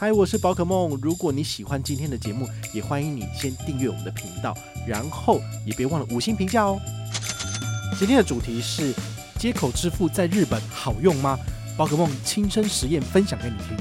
嗨，我是宝可梦。如果你喜欢今天的节目，也欢迎你先订阅我们的频道，然后也别忘了五星评价哦。今天的主题是接口支付在日本好用吗？宝可梦亲身实验分享给你听。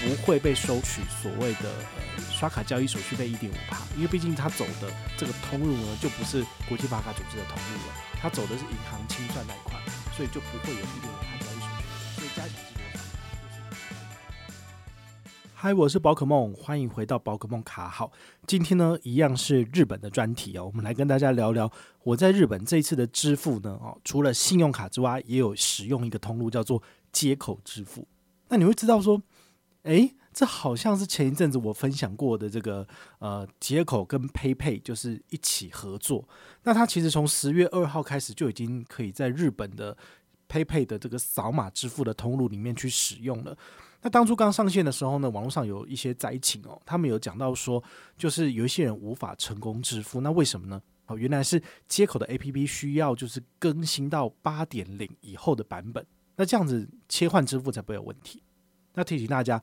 不会被收取所谓的呃刷卡交易手续费一点五趴，因为毕竟他走的这个通路呢，就不是国际发卡组织的通路了。他走的是银行清算那一块，所以就不会有一点五趴交易手。所以加起来是多少？嗨，我是宝可梦，欢迎回到宝可梦卡号。今天呢，一样是日本的专题哦，我们来跟大家聊聊我在日本这一次的支付呢哦，除了信用卡之外，也有使用一个通路叫做接口支付。那你会知道说，诶。这好像是前一阵子我分享过的这个呃，接口跟 PayPay 就是一起合作。那它其实从十月二号开始就已经可以在日本的 PayPay 的这个扫码支付的通路里面去使用了。那当初刚上线的时候呢，网络上有一些灾情哦，他们有讲到说，就是有一些人无法成功支付。那为什么呢？哦，原来是接口的 APP 需要就是更新到八点零以后的版本，那这样子切换支付才不会有问题。那提醒大家。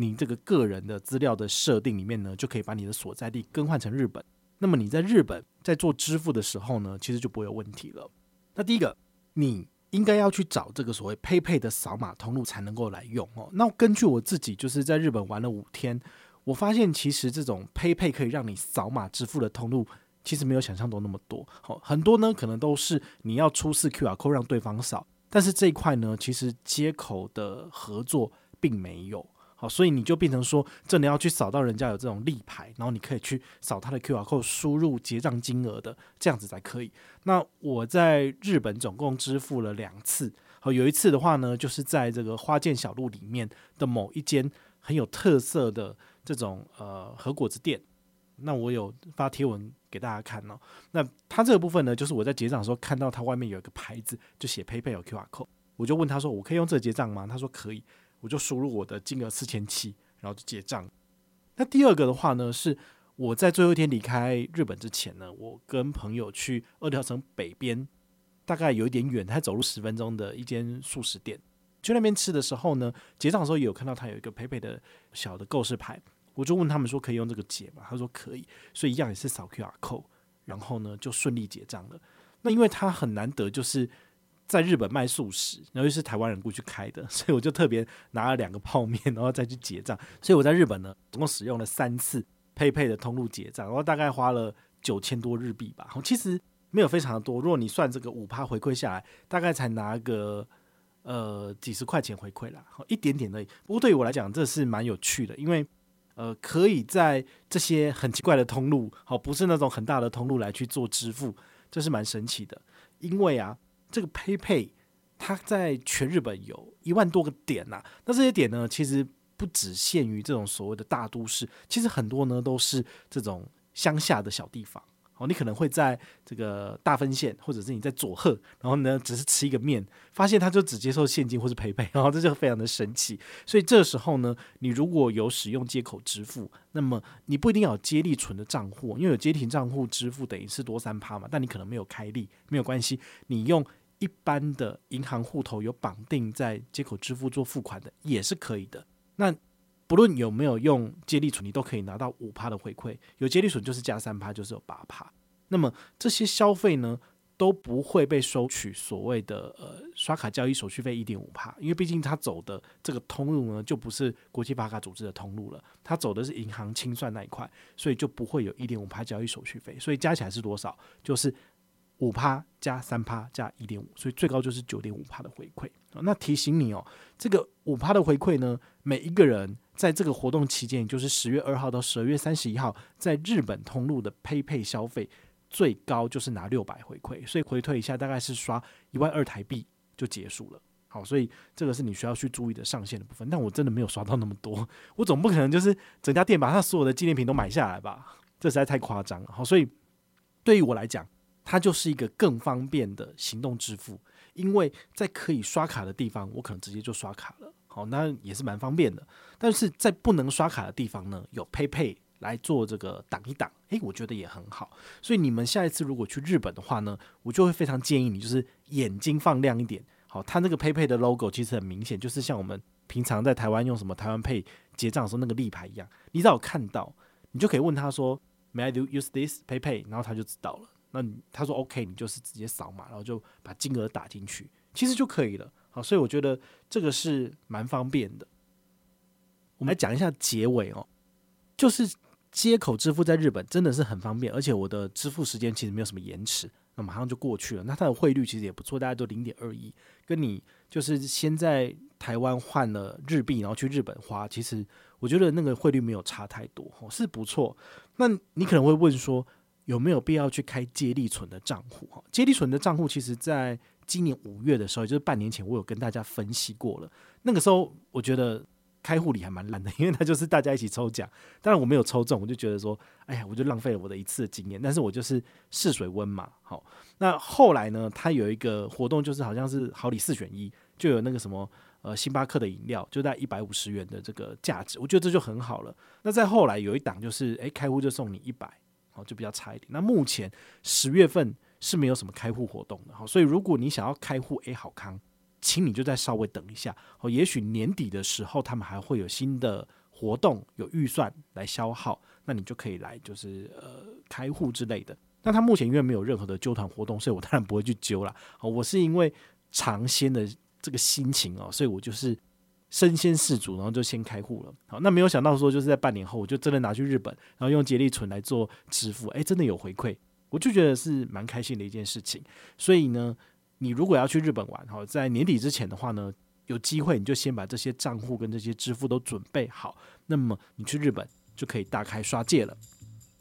你这个个人的资料的设定里面呢，就可以把你的所在地更换成日本。那么你在日本在做支付的时候呢，其实就不会有问题了。那第一个，你应该要去找这个所谓 PayPay 的扫码通路才能够来用哦。那根据我自己就是在日本玩了五天，我发现其实这种 PayPay 可以让你扫码支付的通路，其实没有想象中那么多。好，很多呢可能都是你要出示 QR code 让对方扫，但是这一块呢，其实接口的合作并没有。好，所以你就变成说，这你要去扫到人家有这种立牌，然后你可以去扫他的 QR code，输入结账金额的，这样子才可以。那我在日本总共支付了两次，好，有一次的话呢，就是在这个花见小路里面的某一间很有特色的这种呃和果子店。那我有发贴文给大家看哦。那他这个部分呢，就是我在结账的时候看到他外面有一个牌子，就写 PayPay 有 QR code，我就问他说，我可以用这结账吗？他说可以。我就输入我的金额四千七，然后就结账。那第二个的话呢，是我在最后一天离开日本之前呢，我跟朋友去二条城北边，大概有一点远，他走路十分钟的一间素食店。去那边吃的时候呢，结账的时候也有看到他有一个佩佩的小的告示牌，我就问他们说可以用这个结吗？他说可以，所以一样也是扫 QR code，然后呢就顺利结账了。那因为他很难得，就是。在日本卖速食，然后又是台湾人过去开的，所以我就特别拿了两个泡面，然后再去结账。所以我在日本呢，总共使用了三次配配的通路结账，然后大概花了九千多日币吧。其实没有非常多，如果你算这个五趴回馈下来，大概才拿个呃几十块钱回馈啦，一点点而已。不过对于我来讲，这是蛮有趣的，因为呃可以在这些很奇怪的通路，好不是那种很大的通路来去做支付，这是蛮神奇的。因为啊。这个 PayPay 它在全日本有一万多个点呐、啊，那这些点呢，其实不只限于这种所谓的大都市，其实很多呢都是这种乡下的小地方。哦，你可能会在这个大分县，或者是你在佐贺，然后呢只是吃一个面，发现他就只接受现金或是陪陪然后这就非常的神奇。所以这时候呢，你如果有使用接口支付，那么你不一定要有接力存的账户，因为有接停账户支付等于是多三趴嘛，但你可能没有开立，没有关系，你用。一般的银行户头有绑定在接口支付做付款的也是可以的。那不论有没有用接力存，你都可以拿到五趴的回馈。有接力存就是加三趴，就是有八趴。那么这些消费呢都不会被收取所谓的呃刷卡交易手续费一点五趴，因为毕竟他走的这个通路呢就不是国际发卡组织的通路了，他走的是银行清算那一块，所以就不会有一点五趴交易手续费。所以加起来是多少？就是。五趴加三趴加一点五，所以最高就是九点五趴的回馈。那提醒你哦，这个五趴的回馈呢，每一个人在这个活动期间，就是十月二号到十二月三十一号，在日本通路的 PayPay 消费最高就是拿六百回馈，所以回退一下大概是刷一万二台币就结束了。好，所以这个是你需要去注意的上限的部分。但我真的没有刷到那么多，我总不可能就是整家店把它所有的纪念品都买下来吧？这实在太夸张了。好，所以对于我来讲。它就是一个更方便的行动支付，因为在可以刷卡的地方，我可能直接就刷卡了，好，那也是蛮方便的。但是在不能刷卡的地方呢，有 PayPay 来做这个挡一挡，诶，我觉得也很好。所以你们下一次如果去日本的话呢，我就会非常建议你，就是眼睛放亮一点。好，它那个 PayPay 的 logo 其实很明显，就是像我们平常在台湾用什么台湾 Pay 结账的时候那个立牌一样，你只要看到，你就可以问他说，May I do use this PayPay？然后他就知道了。那他说 OK，你就是直接扫码，然后就把金额打进去，其实就可以了。好，所以我觉得这个是蛮方便的。我们来讲一下结尾哦，就是接口支付在日本真的是很方便，而且我的支付时间其实没有什么延迟，那马上就过去了。那它的汇率其实也不错，大概都零点二一，跟你就是先在台湾换了日币，然后去日本花，其实我觉得那个汇率没有差太多，是不错。那你可能会问说，有没有必要去开接力存的账户？哈，接力存的账户其实在今年五月的时候，也就是半年前，我有跟大家分析过了。那个时候我觉得。开户礼还蛮烂的，因为它就是大家一起抽奖，当然我没有抽中，我就觉得说，哎呀，我就浪费了我的一次经验。但是我就是试水温嘛，好。那后来呢，它有一个活动，就是好像是好礼四选一，就有那个什么呃星巴克的饮料，就在一百五十元的这个价值，我觉得这就很好了。那再后来有一档就是，哎，开户就送你一百，就比较差一点。那目前十月份是没有什么开户活动的，好，所以如果你想要开户，A，好康。请你就再稍微等一下哦，也许年底的时候他们还会有新的活动，有预算来消耗，那你就可以来就是呃开户之类的。那他目前因为没有任何的揪团活动，所以我当然不会去揪啦。哦，我是因为尝鲜的这个心情哦，所以我就是身先士卒，然后就先开户了。好，那没有想到说就是在半年后，我就真的拿去日本，然后用接力存来做支付，诶，真的有回馈，我就觉得是蛮开心的一件事情。所以呢。你如果要去日本玩，好，在年底之前的话呢，有机会你就先把这些账户跟这些支付都准备好，那么你去日本就可以大开刷戒了。